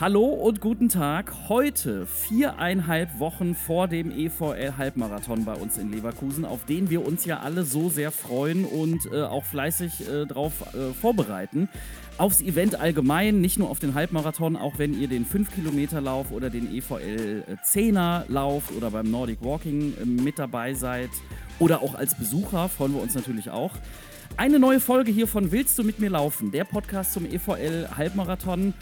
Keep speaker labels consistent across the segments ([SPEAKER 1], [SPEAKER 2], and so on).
[SPEAKER 1] Hallo und guten Tag. Heute viereinhalb Wochen vor dem EVL-Halbmarathon bei uns in Leverkusen, auf den wir uns ja alle so sehr freuen und äh, auch fleißig äh, darauf äh, vorbereiten. Aufs Event allgemein, nicht nur auf den Halbmarathon, auch wenn ihr den 5-Kilometer-Lauf oder den EVL 10er lauft oder beim Nordic Walking äh, mit dabei seid oder auch als Besucher, freuen wir uns natürlich auch. Eine neue Folge hier von Willst du mit mir laufen? Der Podcast zum EVL Halbmarathon.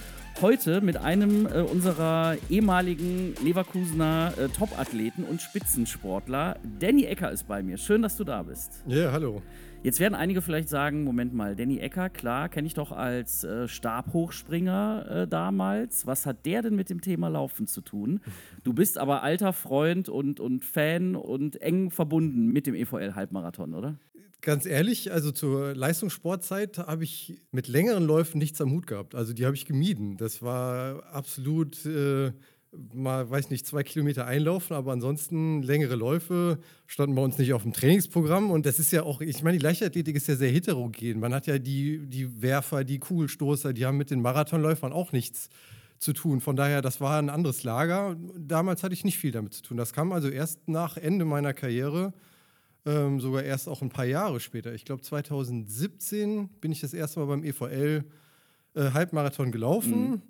[SPEAKER 1] Heute mit einem äh, unserer ehemaligen Leverkusener äh, Top-Athleten und Spitzensportler. Danny Ecker ist bei mir. Schön, dass du da bist.
[SPEAKER 2] Ja, hallo.
[SPEAKER 1] Jetzt werden einige vielleicht sagen: Moment mal, Danny Ecker, klar, kenne ich doch als äh, Stabhochspringer äh, damals. Was hat der denn mit dem Thema Laufen zu tun? Du bist aber alter Freund und, und Fan und eng verbunden mit dem EVL-Halbmarathon, oder?
[SPEAKER 2] Ganz ehrlich, also zur Leistungssportzeit habe ich mit längeren Läufen nichts am Hut gehabt. Also die habe ich gemieden. Das war absolut äh, mal, weiß nicht, zwei Kilometer einlaufen, aber ansonsten längere Läufe standen bei uns nicht auf dem Trainingsprogramm. Und das ist ja auch, ich meine, die Leichtathletik ist ja sehr heterogen. Man hat ja die, die Werfer, die Kugelstoßer, die haben mit den Marathonläufern auch nichts zu tun. Von daher, das war ein anderes Lager. Damals hatte ich nicht viel damit zu tun. Das kam also erst nach Ende meiner Karriere ähm, sogar erst auch ein paar Jahre später. Ich glaube 2017 bin ich das erste Mal beim EVL äh, Halbmarathon gelaufen mhm.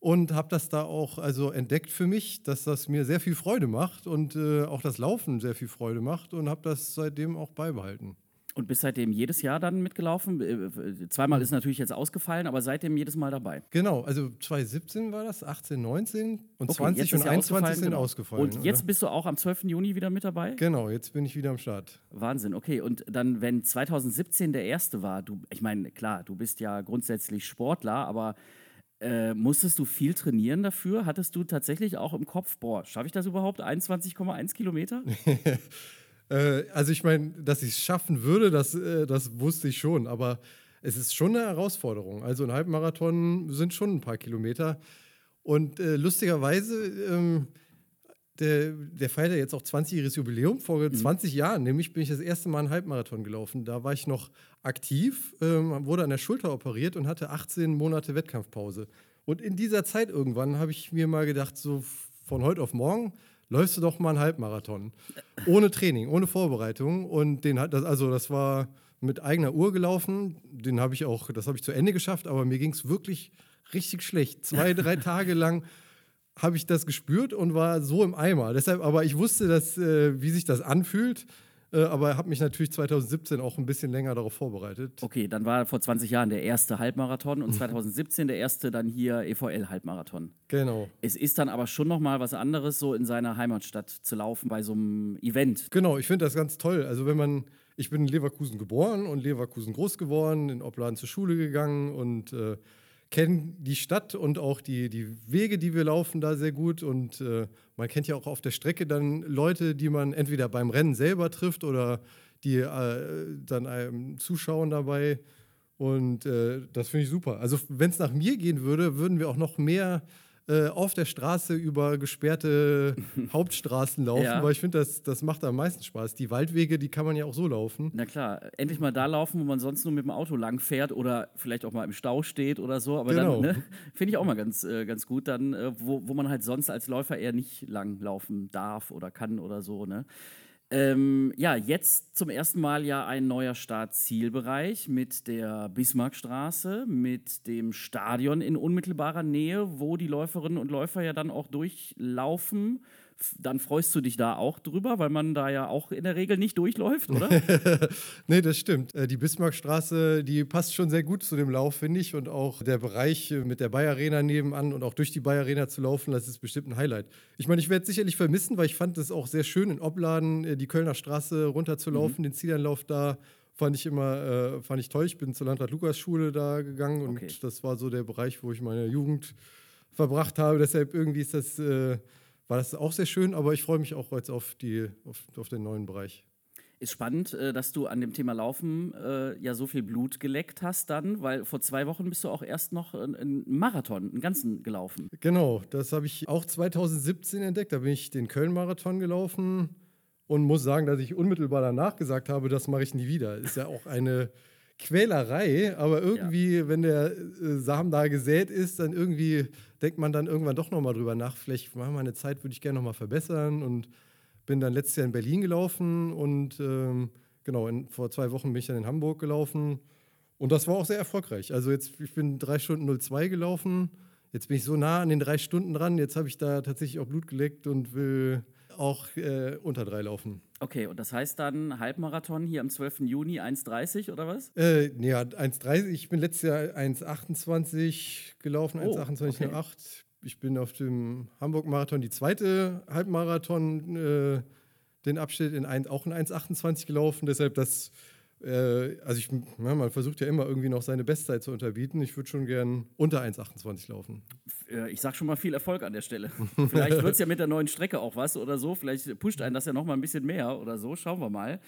[SPEAKER 2] und habe das da auch also entdeckt für mich, dass das mir sehr viel Freude macht und äh, auch das Laufen sehr viel Freude macht und habe das seitdem auch beibehalten.
[SPEAKER 1] Und bist seitdem jedes Jahr dann mitgelaufen? Äh, zweimal ist natürlich jetzt ausgefallen, aber seitdem jedes Mal dabei.
[SPEAKER 2] Genau, also 2017 war das, 18, 19 und okay, 20 und 21 sind genau. ausgefallen.
[SPEAKER 1] Und jetzt oder? bist du auch am 12. Juni wieder mit dabei?
[SPEAKER 2] Genau, jetzt bin ich wieder am Start.
[SPEAKER 1] Wahnsinn, okay. Und dann, wenn 2017 der erste war, du, ich meine, klar, du bist ja grundsätzlich Sportler, aber äh, musstest du viel trainieren dafür? Hattest du tatsächlich auch im Kopf, boah, schaffe ich das überhaupt? 21,1 Kilometer?
[SPEAKER 2] Äh, also ich meine, dass ich es schaffen würde, das, äh, das wusste ich schon, aber es ist schon eine Herausforderung. Also ein Halbmarathon sind schon ein paar Kilometer. Und äh, lustigerweise, ähm, der, der feiert ja jetzt auch 20-jähriges Jubiläum. Vor mhm. 20 Jahren, nämlich bin ich das erste Mal einen Halbmarathon gelaufen. Da war ich noch aktiv, ähm, wurde an der Schulter operiert und hatte 18 Monate Wettkampfpause. Und in dieser Zeit irgendwann habe ich mir mal gedacht, so von heute auf morgen, läufst du doch mal einen Halbmarathon. Ohne Training, ohne Vorbereitung. Und den hat das, also das war mit eigener Uhr gelaufen. Den habe ich auch, das habe ich zu Ende geschafft, aber mir ging es wirklich richtig schlecht. Zwei, drei Tage lang habe ich das gespürt und war so im Eimer. Deshalb, aber ich wusste, dass, äh, wie sich das anfühlt. Äh, aber habe mich natürlich 2017 auch ein bisschen länger darauf vorbereitet.
[SPEAKER 1] Okay, dann war vor 20 Jahren der erste Halbmarathon und 2017 mhm. der erste dann hier EVL-Halbmarathon.
[SPEAKER 2] Genau.
[SPEAKER 1] Es ist dann aber schon nochmal was anderes, so in seiner Heimatstadt zu laufen bei so einem Event.
[SPEAKER 2] Genau, ich finde das ganz toll. Also wenn man, ich bin in Leverkusen geboren und Leverkusen groß geworden, in Opladen zur Schule gegangen und äh, kenne die Stadt und auch die, die Wege, die wir laufen, da sehr gut. Und äh, man kennt ja auch auf der Strecke dann Leute, die man entweder beim Rennen selber trifft oder die äh, dann einem zuschauen dabei. Und äh, das finde ich super. Also wenn es nach mir gehen würde, würden wir auch noch mehr äh, auf der Straße über gesperrte Hauptstraßen laufen, ja. weil ich finde, das, das macht am meisten Spaß. Die Waldwege, die kann man ja auch so laufen.
[SPEAKER 1] Na klar, endlich mal da laufen, wo man sonst nur mit dem Auto lang fährt oder vielleicht auch mal im Stau steht oder so. Aber genau. dann ne, finde ich auch mal ganz, äh, ganz gut, dann, äh, wo, wo man halt sonst als Läufer eher nicht lang laufen darf oder kann oder so. Ne? Ähm, ja, jetzt zum ersten Mal ja ein neuer Startzielbereich mit der Bismarckstraße, mit dem Stadion in unmittelbarer Nähe, wo die Läuferinnen und Läufer ja dann auch durchlaufen dann freust du dich da auch drüber, weil man da ja auch in der Regel nicht durchläuft, oder?
[SPEAKER 2] nee, das stimmt. Äh, die Bismarckstraße, die passt schon sehr gut zu dem Lauf, finde ich. Und auch der Bereich äh, mit der Bayer Arena nebenan und auch durch die Bayer Arena zu laufen, das ist bestimmt ein Highlight. Ich meine, ich werde es sicherlich vermissen, weil ich fand es auch sehr schön in Opladen, äh, die Kölner Straße runterzulaufen, mhm. den Zielanlauf da fand ich immer äh, fand ich toll. Ich bin zur Landrat Lukas Schule da gegangen und okay. das war so der Bereich, wo ich meine Jugend verbracht habe. Deshalb irgendwie ist das äh, war das auch sehr schön, aber ich freue mich auch jetzt auf, die, auf, auf den neuen Bereich.
[SPEAKER 1] Ist spannend, äh, dass du an dem Thema Laufen äh, ja so viel Blut geleckt hast dann, weil vor zwei Wochen bist du auch erst noch einen Marathon, einen ganzen gelaufen.
[SPEAKER 2] Genau, das habe ich auch 2017 entdeckt. Da bin ich den Köln-Marathon gelaufen und muss sagen, dass ich unmittelbar danach gesagt habe, das mache ich nie wieder. Ist ja auch eine Quälerei, aber irgendwie, ja. wenn der äh, Samen da gesät ist, dann irgendwie denkt man dann irgendwann doch nochmal drüber nach. Vielleicht mal meine Zeit würde ich gerne nochmal verbessern und bin dann letztes Jahr in Berlin gelaufen und ähm, genau, in, vor zwei Wochen bin ich dann in Hamburg gelaufen und das war auch sehr erfolgreich. Also jetzt, ich bin drei Stunden 02 gelaufen. Jetzt bin ich so nah an den drei Stunden dran. Jetzt habe ich da tatsächlich auch Blut geleckt und will auch äh, unter drei laufen.
[SPEAKER 1] Okay, und das heißt dann Halbmarathon hier am 12. Juni 1,30 oder was?
[SPEAKER 2] Äh, ja, 1,30. Ich bin letztes Jahr 1,28 gelaufen, oh, 1,28,08. Okay. Ich bin auf dem Hamburg-Marathon die zweite Halbmarathon, äh, den Abschnitt in ein, auch in 1,28 gelaufen. Deshalb das äh, also ich, ja, man versucht ja immer irgendwie noch seine Bestzeit zu unterbieten. Ich würde schon gern unter 1,28 laufen.
[SPEAKER 1] Äh, ich sag schon mal viel Erfolg an der Stelle. Vielleicht wird es ja mit der neuen Strecke auch was oder so. Vielleicht pusht einen das ja noch mal ein bisschen mehr oder so. Schauen wir mal.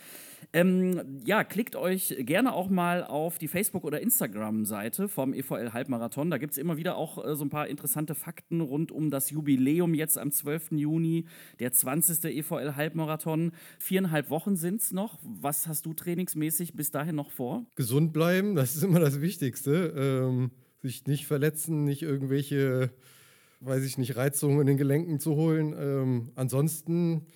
[SPEAKER 1] Ähm, ja, klickt euch gerne auch mal auf die Facebook- oder Instagram-Seite vom EVL Halbmarathon. Da gibt es immer wieder auch äh, so ein paar interessante Fakten rund um das Jubiläum jetzt am 12. Juni, der 20. EVL Halbmarathon. Viereinhalb Wochen sind es noch. Was hast du trainingsmäßig bis dahin noch vor?
[SPEAKER 2] Gesund bleiben, das ist immer das Wichtigste. Ähm, sich nicht verletzen, nicht irgendwelche, weiß ich nicht, Reizungen in den Gelenken zu holen. Ähm, ansonsten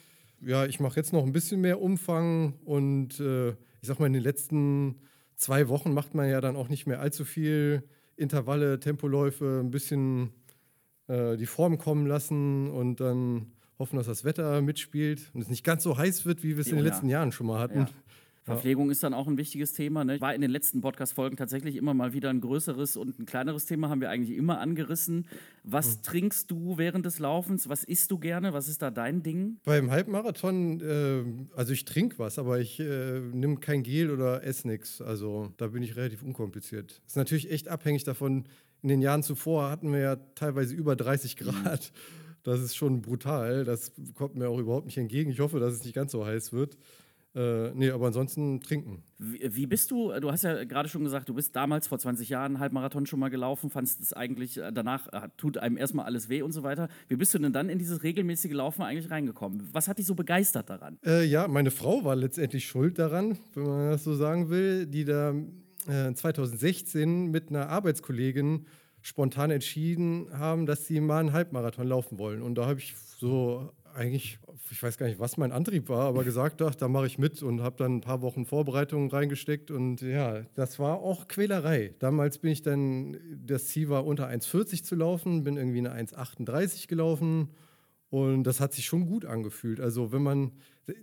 [SPEAKER 2] ja, ich mache jetzt noch ein bisschen mehr Umfang und äh, ich sag mal, in den letzten zwei Wochen macht man ja dann auch nicht mehr allzu viel Intervalle, Tempoläufe, ein bisschen äh, die Form kommen lassen und dann hoffen, dass das Wetter mitspielt und es nicht ganz so heiß wird, wie wir es in den letzten Jahren schon mal hatten. Ja.
[SPEAKER 1] Verpflegung ist dann auch ein wichtiges Thema. Ne? War in den letzten Podcast-Folgen tatsächlich immer mal wieder ein größeres und ein kleineres Thema, haben wir eigentlich immer angerissen. Was mhm. trinkst du während des Laufens? Was isst du gerne? Was ist da dein Ding?
[SPEAKER 2] Beim Halbmarathon, äh, also ich trinke was, aber ich äh, nehme kein Gel oder esse nichts. Also da bin ich relativ unkompliziert. Ist natürlich echt abhängig davon. In den Jahren zuvor hatten wir ja teilweise über 30 Grad. Das ist schon brutal. Das kommt mir auch überhaupt nicht entgegen. Ich hoffe, dass es nicht ganz so heiß wird. Äh, nee, aber ansonsten trinken.
[SPEAKER 1] Wie, wie, bist du, du hast ja gerade schon gesagt, du bist damals vor 20 Jahren Halbmarathon schon mal gelaufen, fandest es eigentlich, äh, danach äh, tut einem erstmal alles weh und so weiter. Wie bist du denn dann in dieses regelmäßige Laufen eigentlich reingekommen? Was hat dich so begeistert daran?
[SPEAKER 2] Äh, ja, meine Frau war letztendlich schuld daran, wenn man das so sagen will, die da äh, 2016 mit einer Arbeitskollegin spontan entschieden haben, dass sie mal einen Halbmarathon laufen wollen. Und da habe ich so eigentlich, ich weiß gar nicht, was mein Antrieb war, aber gesagt, ach, da mache ich mit und habe dann ein paar Wochen Vorbereitungen reingesteckt und ja, das war auch Quälerei. Damals bin ich dann, das Ziel war unter 1,40 zu laufen, bin irgendwie eine 1,38 gelaufen und das hat sich schon gut angefühlt. Also wenn man,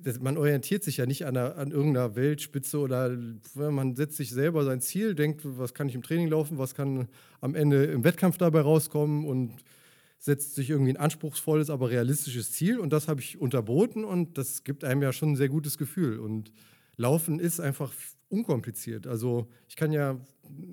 [SPEAKER 2] das, man orientiert sich ja nicht an, einer, an irgendeiner Weltspitze oder man setzt sich selber sein Ziel, denkt, was kann ich im Training laufen, was kann am Ende im Wettkampf dabei rauskommen und setzt sich irgendwie ein anspruchsvolles, aber realistisches Ziel und das habe ich unterboten und das gibt einem ja schon ein sehr gutes Gefühl. Und Laufen ist einfach unkompliziert. Also ich kann ja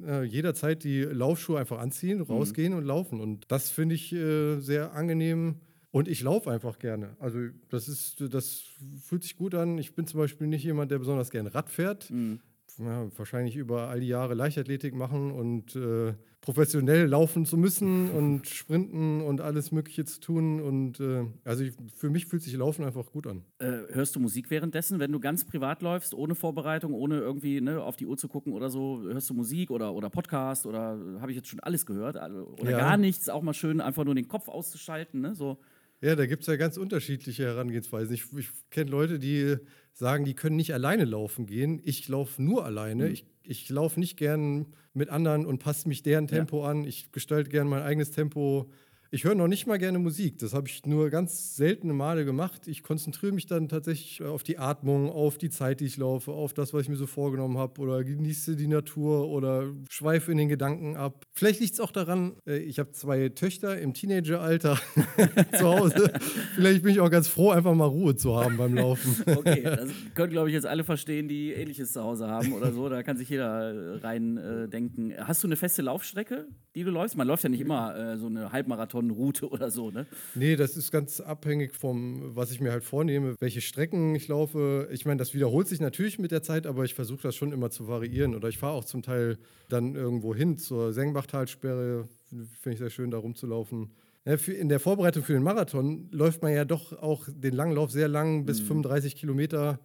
[SPEAKER 2] äh, jederzeit die Laufschuhe einfach anziehen, mhm. rausgehen mhm. und laufen und das finde ich äh, sehr angenehm. Und ich laufe einfach gerne. Also das ist, das fühlt sich gut an. Ich bin zum Beispiel nicht jemand, der besonders gerne Rad fährt. Mhm. Ja, wahrscheinlich über all die Jahre Leichtathletik machen und äh, professionell laufen zu müssen und sprinten und alles Mögliche zu tun. Und äh, also ich, für mich fühlt sich Laufen einfach gut an.
[SPEAKER 1] Äh, hörst du Musik währenddessen, wenn du ganz privat läufst, ohne Vorbereitung, ohne irgendwie ne, auf die Uhr zu gucken oder so? Hörst du Musik oder, oder Podcast oder habe ich jetzt schon alles gehört? Also, oder ja. gar nichts, auch mal schön einfach nur den Kopf auszuschalten, ne? So.
[SPEAKER 2] Ja, da gibt es ja ganz unterschiedliche Herangehensweisen. Ich, ich kenne Leute, die sagen, die können nicht alleine laufen gehen. Ich laufe nur alleine. Mhm. Ich, ich laufe nicht gern mit anderen und passe mich deren Tempo ja. an. Ich gestalte gern mein eigenes Tempo ich höre noch nicht mal gerne Musik. Das habe ich nur ganz seltene Male gemacht. Ich konzentriere mich dann tatsächlich auf die Atmung, auf die Zeit, die ich laufe, auf das, was ich mir so vorgenommen habe oder genieße die Natur oder schweife in den Gedanken ab. Vielleicht liegt es auch daran, äh, ich habe zwei Töchter im Teenageralter zu Hause. Vielleicht bin ich auch ganz froh, einfach mal Ruhe zu haben beim Laufen.
[SPEAKER 1] okay, das können, glaube ich, jetzt alle verstehen, die Ähnliches zu Hause haben oder so. Da kann sich jeder rein äh, denken. Hast du eine feste Laufstrecke, die du läufst? Man läuft ja nicht immer äh, so eine Halbmarathon Route oder so, ne?
[SPEAKER 2] Nee, das ist ganz abhängig vom, was ich mir halt vornehme, welche Strecken ich laufe. Ich meine, das wiederholt sich natürlich mit der Zeit, aber ich versuche das schon immer zu variieren. Oder ich fahre auch zum Teil dann irgendwo hin zur Sengbachtalsperre. Finde ich sehr schön, da rumzulaufen. In der Vorbereitung für den Marathon läuft man ja doch auch den Langlauf sehr lang, bis mhm. 35 Kilometer.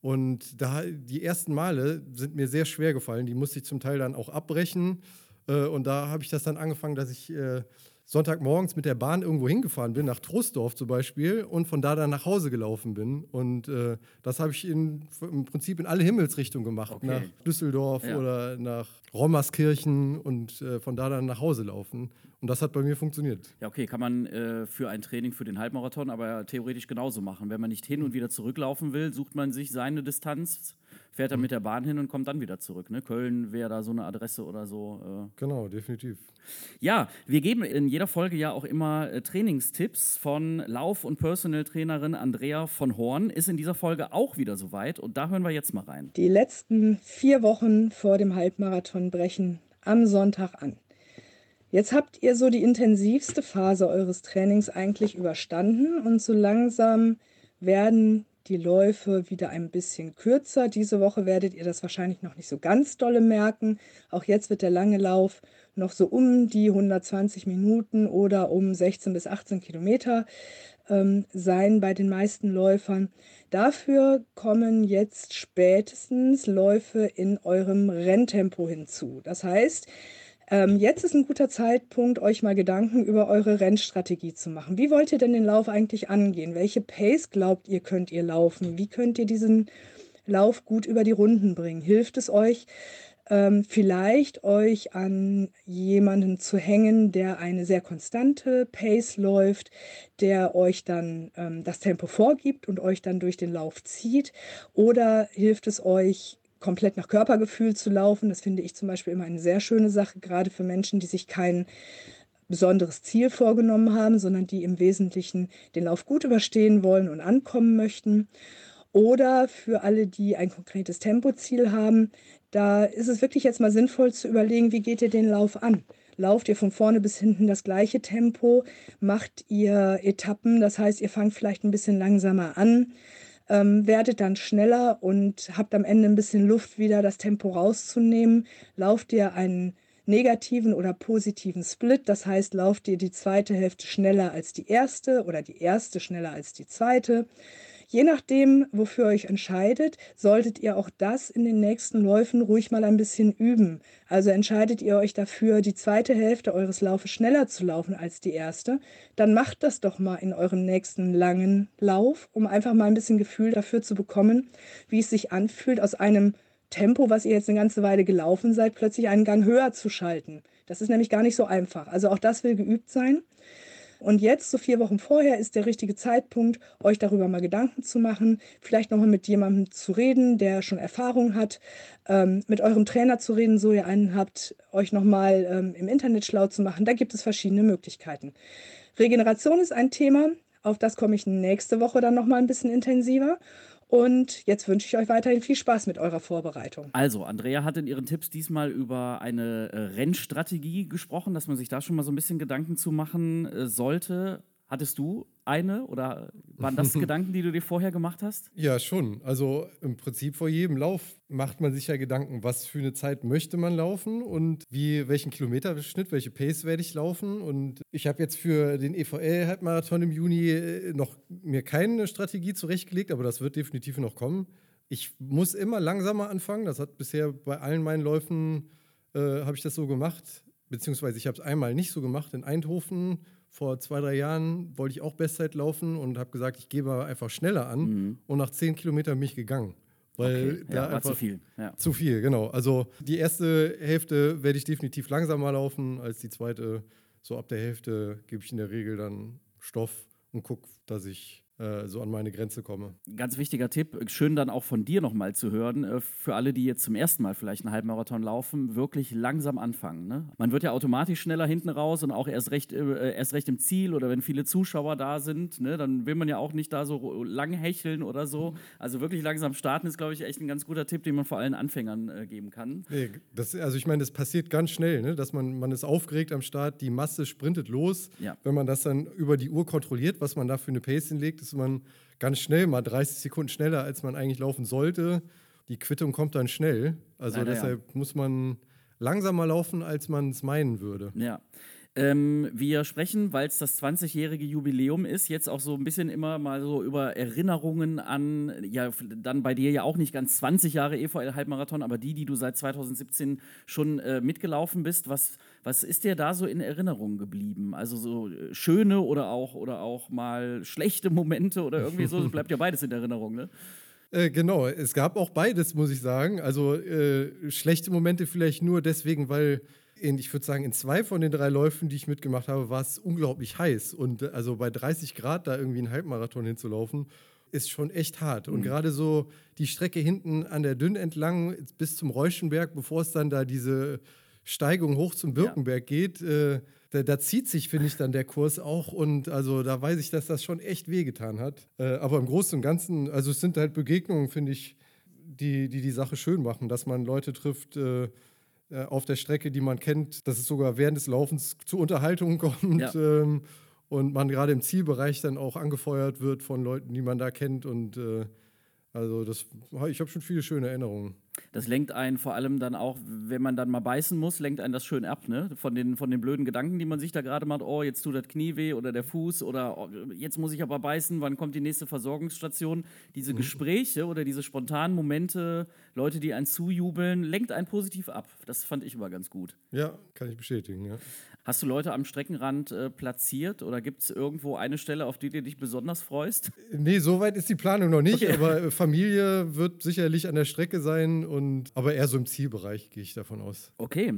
[SPEAKER 2] Und da die ersten Male sind mir sehr schwer gefallen. Die musste ich zum Teil dann auch abbrechen. Äh, und da habe ich das dann angefangen, dass ich äh, Sonntagmorgens mit der Bahn irgendwo hingefahren bin, nach Troisdorf zum Beispiel, und von da dann nach Hause gelaufen bin. Und äh, das habe ich in, im Prinzip in alle Himmelsrichtungen gemacht, okay. nach Düsseldorf ja. oder nach Rommerskirchen und äh, von da dann nach Hause laufen. Und das hat bei mir funktioniert.
[SPEAKER 1] Ja, okay, kann man äh, für ein Training für den Halbmarathon aber theoretisch genauso machen. Wenn man nicht hin und wieder zurücklaufen will, sucht man sich seine Distanz fährt er mhm. mit der Bahn hin und kommt dann wieder zurück. Ne? Köln wäre da so eine Adresse oder so.
[SPEAKER 2] Äh. Genau, definitiv.
[SPEAKER 1] Ja, wir geben in jeder Folge ja auch immer äh, Trainingstipps von Lauf- und Personal-Trainerin Andrea von Horn. Ist in dieser Folge auch wieder soweit und da hören wir jetzt mal rein.
[SPEAKER 3] Die letzten vier Wochen vor dem Halbmarathon brechen am Sonntag an. Jetzt habt ihr so die intensivste Phase eures Trainings eigentlich überstanden und so langsam werden die Läufe wieder ein bisschen kürzer. Diese Woche werdet ihr das wahrscheinlich noch nicht so ganz dolle merken. Auch jetzt wird der lange Lauf noch so um die 120 Minuten oder um 16 bis 18 Kilometer ähm, sein bei den meisten Läufern. Dafür kommen jetzt spätestens Läufe in eurem Renntempo hinzu. Das heißt, ähm, jetzt ist ein guter Zeitpunkt, euch mal Gedanken über eure Rennstrategie zu machen. Wie wollt ihr denn den Lauf eigentlich angehen? Welche Pace glaubt ihr, könnt ihr laufen? Wie könnt ihr diesen Lauf gut über die Runden bringen? Hilft es euch, ähm, vielleicht euch an jemanden zu hängen, der eine sehr konstante Pace läuft, der euch dann ähm, das Tempo vorgibt und euch dann durch den Lauf zieht? Oder hilft es euch, komplett nach Körpergefühl zu laufen. Das finde ich zum Beispiel immer eine sehr schöne Sache, gerade für Menschen, die sich kein besonderes Ziel vorgenommen haben, sondern die im Wesentlichen den Lauf gut überstehen wollen und ankommen möchten. Oder für alle, die ein konkretes Tempoziel haben, da ist es wirklich jetzt mal sinnvoll zu überlegen, wie geht ihr den Lauf an? Lauft ihr von vorne bis hinten das gleiche Tempo? Macht ihr Etappen? Das heißt, ihr fangt vielleicht ein bisschen langsamer an ähm, werdet dann schneller und habt am Ende ein bisschen Luft wieder, das Tempo rauszunehmen. Lauft ihr einen negativen oder positiven Split, das heißt, lauft ihr die zweite Hälfte schneller als die erste oder die erste schneller als die zweite. Je nachdem, wofür ihr euch entscheidet, solltet ihr auch das in den nächsten Läufen ruhig mal ein bisschen üben. Also entscheidet ihr euch dafür, die zweite Hälfte eures Laufes schneller zu laufen als die erste, dann macht das doch mal in eurem nächsten langen Lauf, um einfach mal ein bisschen Gefühl dafür zu bekommen, wie es sich anfühlt, aus einem Tempo, was ihr jetzt eine ganze Weile gelaufen seid, plötzlich einen Gang höher zu schalten. Das ist nämlich gar nicht so einfach. Also auch das will geübt sein. Und jetzt, so vier Wochen vorher, ist der richtige Zeitpunkt, euch darüber mal Gedanken zu machen, vielleicht nochmal mit jemandem zu reden, der schon Erfahrung hat, ähm, mit eurem Trainer zu reden, so ihr einen habt, euch nochmal ähm, im Internet schlau zu machen. Da gibt es verschiedene Möglichkeiten. Regeneration ist ein Thema, auf das komme ich nächste Woche dann nochmal ein bisschen intensiver. Und jetzt wünsche ich euch weiterhin viel Spaß mit eurer Vorbereitung.
[SPEAKER 1] Also, Andrea hat in ihren Tipps diesmal über eine äh, Rennstrategie gesprochen, dass man sich da schon mal so ein bisschen Gedanken zu machen äh, sollte. Hattest du eine oder waren das Gedanken, die du dir vorher gemacht hast?
[SPEAKER 2] Ja, schon. Also im Prinzip vor jedem Lauf macht man sich ja Gedanken, was für eine Zeit möchte man laufen und wie, welchen Kilometerschnitt, welche Pace werde ich laufen. Und ich habe jetzt für den EVL-Halbmarathon im Juni äh, noch mir keine Strategie zurechtgelegt, aber das wird definitiv noch kommen. Ich muss immer langsamer anfangen. Das hat bisher bei allen meinen Läufen äh, habe ich das so gemacht, beziehungsweise ich habe es einmal nicht so gemacht in Eindhoven vor zwei, drei Jahren wollte ich auch Bestzeit laufen und habe gesagt, ich gebe einfach schneller an. Mhm. Und nach zehn Kilometern bin ich gegangen. Weil okay. da ja, einfach
[SPEAKER 1] zu viel. Ja.
[SPEAKER 2] Zu viel, genau. Also die erste Hälfte werde ich definitiv langsamer laufen als die zweite. So ab der Hälfte gebe ich in der Regel dann Stoff und gucke, dass ich so an meine Grenze komme.
[SPEAKER 1] Ganz wichtiger Tipp, schön dann auch von dir nochmal zu hören, äh, für alle, die jetzt zum ersten Mal vielleicht einen Halbmarathon laufen, wirklich langsam anfangen. Ne? Man wird ja automatisch schneller hinten raus und auch erst recht, äh, erst recht im Ziel oder wenn viele Zuschauer da sind, ne, dann will man ja auch nicht da so lang hecheln oder so. Also wirklich langsam starten ist, glaube ich, echt ein ganz guter Tipp, den man vor allen Anfängern äh, geben kann.
[SPEAKER 2] Nee, das, also ich meine, das passiert ganz schnell, ne? dass man, man ist aufgeregt am Start, die Masse sprintet los. Ja. Wenn man das dann über die Uhr kontrolliert, was man da für eine Pace hinlegt, ist man ganz schnell mal 30 Sekunden schneller, als man eigentlich laufen sollte. Die Quittung kommt dann schnell. Also Leider deshalb ja. muss man langsamer laufen, als man es meinen würde.
[SPEAKER 1] Ja. Ähm, wir sprechen, weil es das 20-jährige Jubiläum ist, jetzt auch so ein bisschen immer mal so über Erinnerungen an, ja, dann bei dir ja auch nicht ganz 20 Jahre EVL-Halbmarathon, aber die, die du seit 2017 schon äh, mitgelaufen bist. Was, was ist dir da so in Erinnerung geblieben? Also so äh, schöne oder auch, oder auch mal schlechte Momente oder irgendwie so, das bleibt ja beides in Erinnerung, ne?
[SPEAKER 2] Äh, genau, es gab auch beides, muss ich sagen. Also äh, schlechte Momente vielleicht nur deswegen, weil in, ich würde sagen, in zwei von den drei Läufen, die ich mitgemacht habe, war es unglaublich heiß. Und äh, also bei 30 Grad da irgendwie einen Halbmarathon hinzulaufen, ist schon echt hart. Und mhm. gerade so die Strecke hinten an der Dünn entlang bis zum Reuschenberg, bevor es dann da diese Steigung hoch zum Birkenberg ja. geht, äh, da, da, zieht sich, finde ich, dann der Kurs auch. Und also da weiß ich, dass das schon echt wehgetan hat. Äh, aber im Großen und Ganzen, also es sind halt Begegnungen, finde ich, die, die die Sache schön machen, dass man Leute trifft äh, äh auf der Strecke, die man kennt, dass es sogar während des Laufens zu Unterhaltungen kommt. Ja. Ähm, und man gerade im Zielbereich dann auch angefeuert wird von Leuten, die man da kennt. Und äh, also das, ich habe schon viele schöne Erinnerungen.
[SPEAKER 1] Das lenkt einen vor allem dann auch, wenn man dann mal beißen muss, lenkt einen das schön ab, ne? Von den, von den blöden Gedanken, die man sich da gerade macht, oh, jetzt tut das Knie weh oder der Fuß oder oh, jetzt muss ich aber beißen, wann kommt die nächste Versorgungsstation? Diese mhm. Gespräche oder diese spontanen Momente, Leute, die einen zujubeln, lenkt einen positiv ab. Das fand ich immer ganz gut.
[SPEAKER 2] Ja, kann ich bestätigen, ja.
[SPEAKER 1] Hast du Leute am Streckenrand äh, platziert oder gibt es irgendwo eine Stelle, auf die du dich besonders freust?
[SPEAKER 2] Nee, so weit ist die Planung noch nicht, okay. aber Familie wird sicherlich an der Strecke sein und aber eher so im Zielbereich gehe ich davon aus.
[SPEAKER 1] Okay.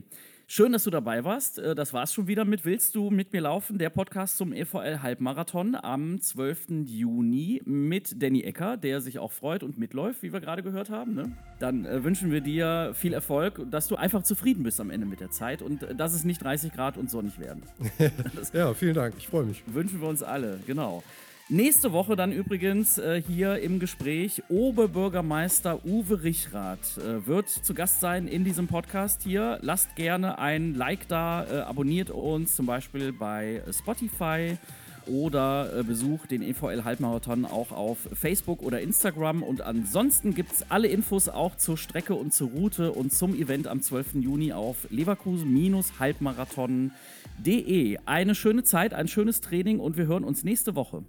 [SPEAKER 1] Schön, dass du dabei warst. Äh, das war's schon wieder mit Willst du mit mir laufen? Der Podcast zum EVL Halbmarathon am 12. Juni mit Danny Ecker, der sich auch freut und mitläuft, wie wir gerade gehört haben. Ne? Dann äh, wünschen wir dir viel Erfolg, dass du einfach zufrieden bist am Ende mit der Zeit und äh, dass es nicht 30 Grad und sonnig werden.
[SPEAKER 2] ja, vielen Dank. Ich freue mich.
[SPEAKER 1] Wünschen wir uns alle, genau. Nächste Woche dann übrigens äh, hier im Gespräch Oberbürgermeister Uwe Richrath äh, wird zu Gast sein in diesem Podcast hier. Lasst gerne ein Like da, äh, abonniert uns zum Beispiel bei Spotify oder äh, besucht den EVL Halbmarathon auch auf Facebook oder Instagram. Und ansonsten gibt es alle Infos auch zur Strecke und zur Route und zum Event am 12. Juni auf leverkusen-halbmarathon.de. Eine schöne Zeit, ein schönes Training und wir hören uns nächste Woche.